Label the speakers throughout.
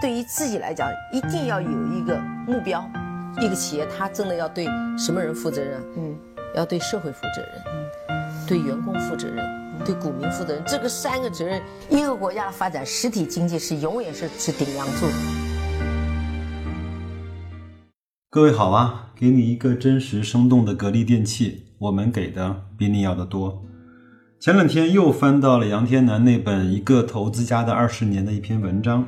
Speaker 1: 对于自己来讲，一定要有一个目标。一个企业，它真的要对什么人负责任？嗯，要对社会负责任，嗯，对员工负责任，对股民负责任。这个三个责任，一个国家的发展，实体经济是永远是是顶梁柱。
Speaker 2: 各位好啊，给你一个真实生动的格力电器，我们给的比你要的多。前两天又翻到了杨天南那本《一个投资家的二十年》的一篇文章，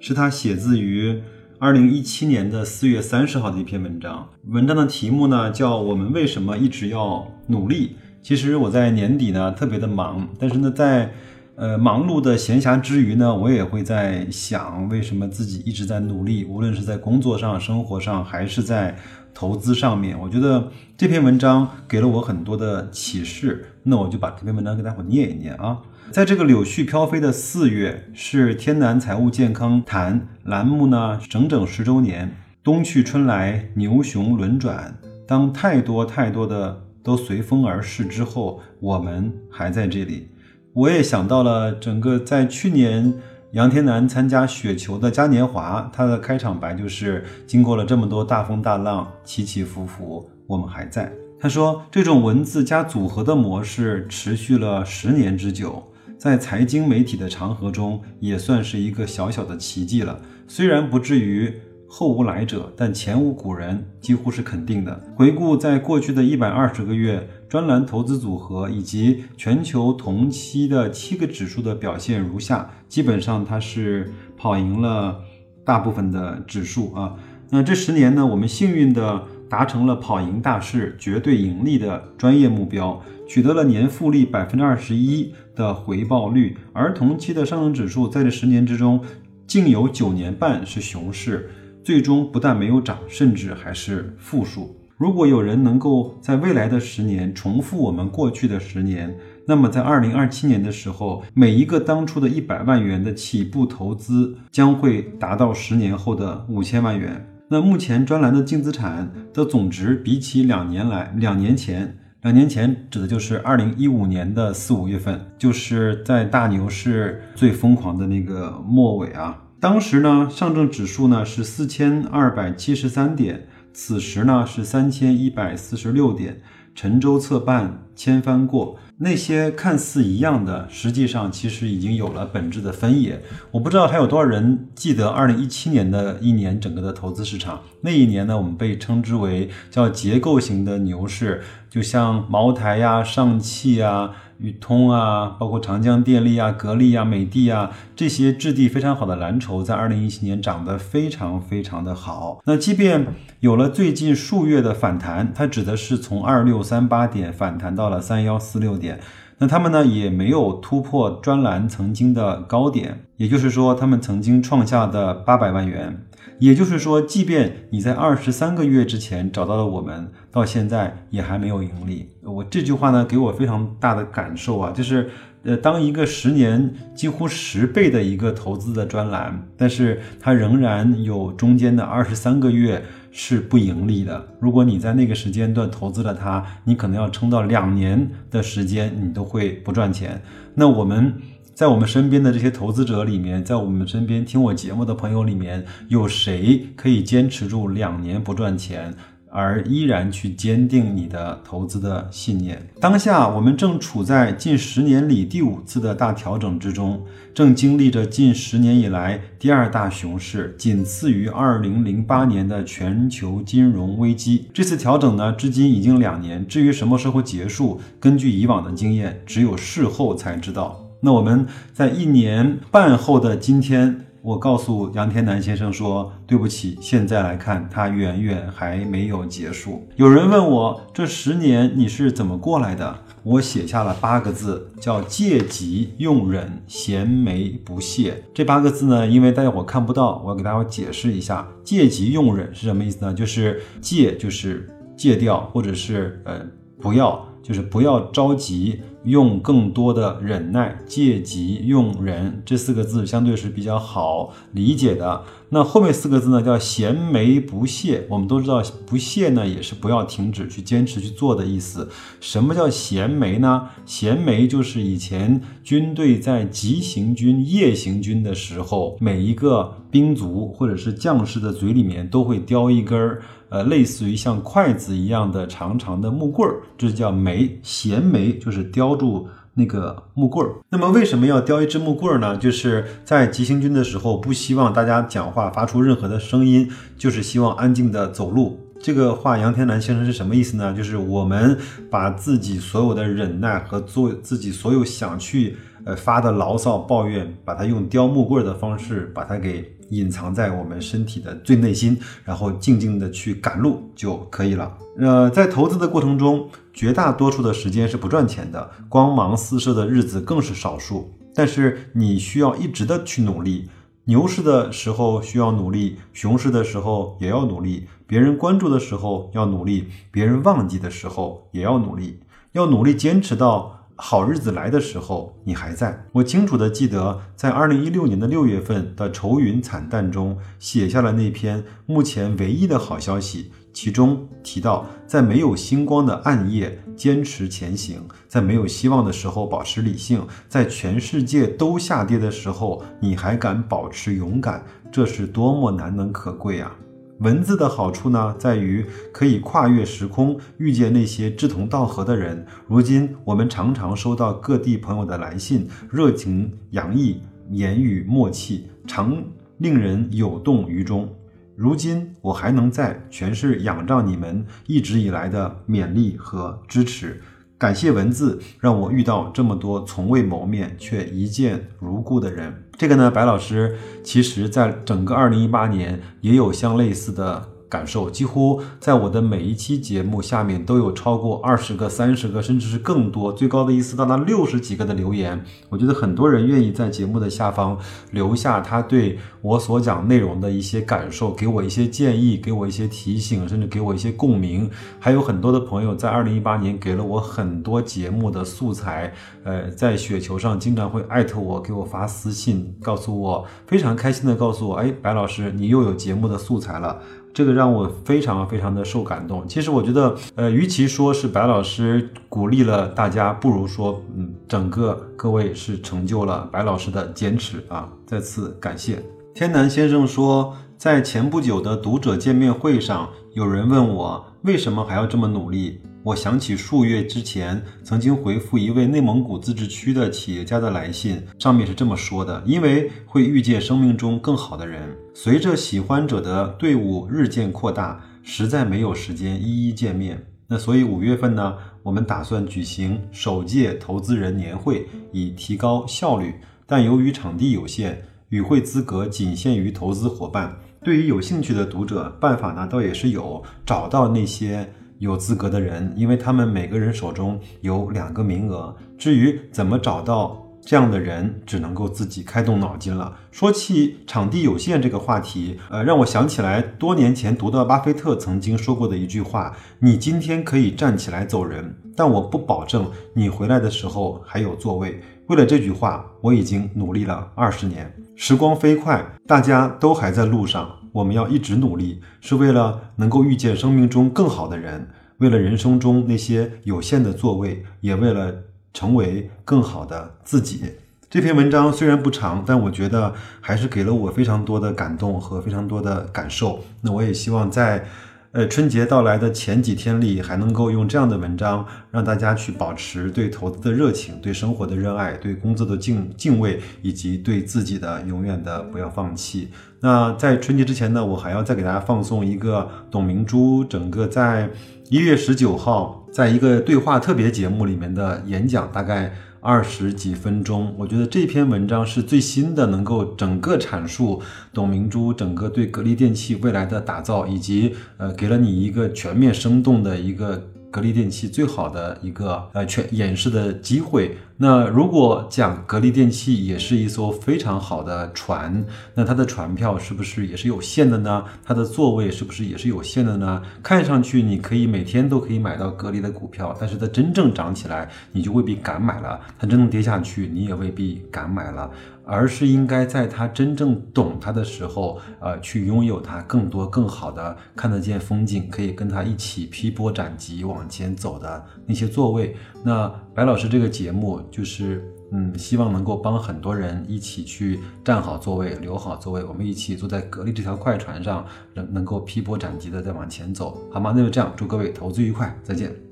Speaker 2: 是他写自于。二零一七年的四月三十号的一篇文章，文章的题目呢叫“我们为什么一直要努力”。其实我在年底呢特别的忙，但是呢在呃忙碌的闲暇之余呢，我也会在想为什么自己一直在努力，无论是在工作上、生活上，还是在投资上面。我觉得这篇文章给了我很多的启示，那我就把这篇文章给大伙念一念啊。在这个柳絮飘飞的四月，是天南财务健康谈栏目呢整整十周年。冬去春来，牛熊轮转，当太多太多的都随风而逝之后，我们还在这里。我也想到了整个在去年杨天南参加雪球的嘉年华，他的开场白就是：“经过了这么多大风大浪，起起伏伏，我们还在。”他说：“这种文字加组合的模式持续了十年之久。”在财经媒体的长河中，也算是一个小小的奇迹了。虽然不至于后无来者，但前无古人几乎是肯定的。回顾在过去的一百二十个月，专栏投资组合以及全球同期的七个指数的表现如下：基本上它是跑赢了大部分的指数啊。那这十年呢，我们幸运的。达成了跑赢大市、绝对盈利的专业目标，取得了年复利百分之二十一的回报率，而同期的上证指数在这十年之中，竟有九年半是熊市，最终不但没有涨，甚至还是负数。如果有人能够在未来的十年重复我们过去的十年，那么在二零二七年的时候，每一个当初的一百万元的起步投资将会达到十年后的五千万元。那目前专栏的净资产的总值，比起两年来、两年前、两年前指的就是二零一五年的四五月份，就是在大牛市最疯狂的那个末尾啊。当时呢，上证指数呢是四千二百七十三点，此时呢是三千一百四十六点。沉舟侧畔千帆过，那些看似一样的，实际上其实已经有了本质的分野。我不知道还有多少人记得二零一七年的一年整个的投资市场。那一年呢，我们被称之为叫结构型的牛市，就像茅台呀、上汽呀。宇通啊，包括长江电力啊、格力啊、美的啊这些质地非常好的蓝筹，在二零一七年涨得非常非常的好。那即便有了最近数月的反弹，它指的是从二六三八点反弹到了三幺四六点，那他们呢也没有突破专栏曾经的高点，也就是说，他们曾经创下的八百万元。也就是说，即便你在二十三个月之前找到了我们，到现在也还没有盈利。我这句话呢，给我非常大的感受啊，就是，呃，当一个十年几乎十倍的一个投资的专栏，但是它仍然有中间的二十三个月是不盈利的。如果你在那个时间段投资了它，你可能要撑到两年的时间，你都会不赚钱。那我们。在我们身边的这些投资者里面，在我们身边听我节目的朋友里面，有谁可以坚持住两年不赚钱，而依然去坚定你的投资的信念？当下我们正处在近十年里第五次的大调整之中，正经历着近十年以来第二大熊市，仅次于二零零八年的全球金融危机。这次调整呢，至今已经两年。至于什么时候结束，根据以往的经验，只有事后才知道。那我们在一年半后的今天，我告诉杨天南先生说：“对不起，现在来看，它远远还没有结束。”有人问我这十年你是怎么过来的？我写下了八个字，叫“借急用忍，闲眉不懈”。这八个字呢，因为大家伙看不到，我要给大家解释一下，“借急用忍”是什么意思呢？就是借就是戒掉，或者是呃不要，就是不要着急。用更多的忍耐，借急用忍，这四个字相对是比较好理解的。那后面四个字呢，叫闲眉不懈。我们都知道，不懈呢也是不要停止去坚持去做的意思。什么叫闲眉呢？闲眉就是以前军队在急行军、夜行军的时候，每一个兵卒或者是将士的嘴里面都会叼一根儿。呃，类似于像筷子一样的长长的木棍儿，这叫眉，衔眉就是叼住那个木棍儿。那么为什么要叼一支木棍儿呢？就是在急行军的时候，不希望大家讲话发出任何的声音，就是希望安静的走路。这个话杨天南先生是什么意思呢？就是我们把自己所有的忍耐和做自己所有想去呃发的牢骚抱怨，把它用叼木棍儿的方式把它给。隐藏在我们身体的最内心，然后静静的去赶路就可以了。呃，在投资的过程中，绝大多数的时间是不赚钱的，光芒四射的日子更是少数。但是你需要一直的去努力，牛市的时候需要努力，熊市的时候也要努力，别人关注的时候要努力，别人忘记的时候也要努力，要努力坚持到。好日子来的时候，你还在。我清楚的记得，在二零一六年的六月份的愁云惨淡中，写下了那篇目前唯一的好消息。其中提到，在没有星光的暗夜坚持前行，在没有希望的时候保持理性，在全世界都下跌的时候，你还敢保持勇敢，这是多么难能可贵啊！文字的好处呢，在于可以跨越时空，遇见那些志同道合的人。如今，我们常常收到各地朋友的来信，热情洋溢，言语默契，常令人有动于衷。如今，我还能在，全是仰仗你们一直以来的勉励和支持。感谢文字，让我遇到这么多从未谋面却一见如故的人。这个呢，白老师其实在整个二零一八年也有相类似的。感受几乎在我的每一期节目下面都有超过二十个、三十个，甚至是更多，最高的一次到达六十几个的留言。我觉得很多人愿意在节目的下方留下他对我所讲内容的一些感受，给我一些建议，给我一些提醒，甚至给我一些共鸣。还有很多的朋友在二零一八年给了我很多节目的素材，呃，在雪球上经常会艾特我，给我发私信，告诉我非常开心的告诉我，哎，白老师，你又有节目的素材了。这个让我非常非常的受感动。其实我觉得，呃，与其说是白老师鼓励了大家，不如说，嗯，整个各位是成就了白老师的坚持啊！再次感谢。天南先生说，在前不久的读者见面会上，有人问我为什么还要这么努力。我想起数月之前曾经回复一位内蒙古自治区的企业家的来信，上面是这么说的：因为会遇见生命中更好的人，随着喜欢者的队伍日渐扩大，实在没有时间一一见面。那所以五月份呢，我们打算举行首届投资人年会，以提高效率。但由于场地有限，与会资格仅限于投资伙伴。对于有兴趣的读者，办法呢倒也是有，找到那些。有资格的人，因为他们每个人手中有两个名额。至于怎么找到这样的人，只能够自己开动脑筋了。说起场地有限这个话题，呃，让我想起来多年前读到巴菲特曾经说过的一句话：“你今天可以站起来走人，但我不保证你回来的时候还有座位。”为了这句话，我已经努力了二十年。时光飞快，大家都还在路上。我们要一直努力，是为了能够遇见生命中更好的人，为了人生中那些有限的座位，也为了成为更好的自己。这篇文章虽然不长，但我觉得还是给了我非常多的感动和非常多的感受。那我也希望在。呃，春节到来的前几天里，还能够用这样的文章让大家去保持对投资的热情、对生活的热爱、对工作的敬敬畏，以及对自己的永远的不要放弃。那在春节之前呢，我还要再给大家放送一个董明珠整个在一月十九号在一个对话特别节目里面的演讲，大概。二十几分钟，我觉得这篇文章是最新的，能够整个阐述董明珠整个对格力电器未来的打造，以及呃给了你一个全面生动的一个格力电器最好的一个呃全演示的机会。那如果讲格力电器也是一艘非常好的船，那它的船票是不是也是有限的呢？它的座位是不是也是有限的呢？看上去你可以每天都可以买到格力的股票，但是它真正涨起来，你就未必敢买了；它真正跌下去，你也未必敢买了。而是应该在他真正懂他的时候，呃，去拥有他更多更好的看得见风景，可以跟他一起劈波斩棘往前走的那些座位。那白老师这个节目就是，嗯，希望能够帮很多人一起去站好座位，留好座位，我们一起坐在格力这条快船上，能能够劈波斩棘的再往前走，好吗？那就这样，祝各位投资愉快，再见。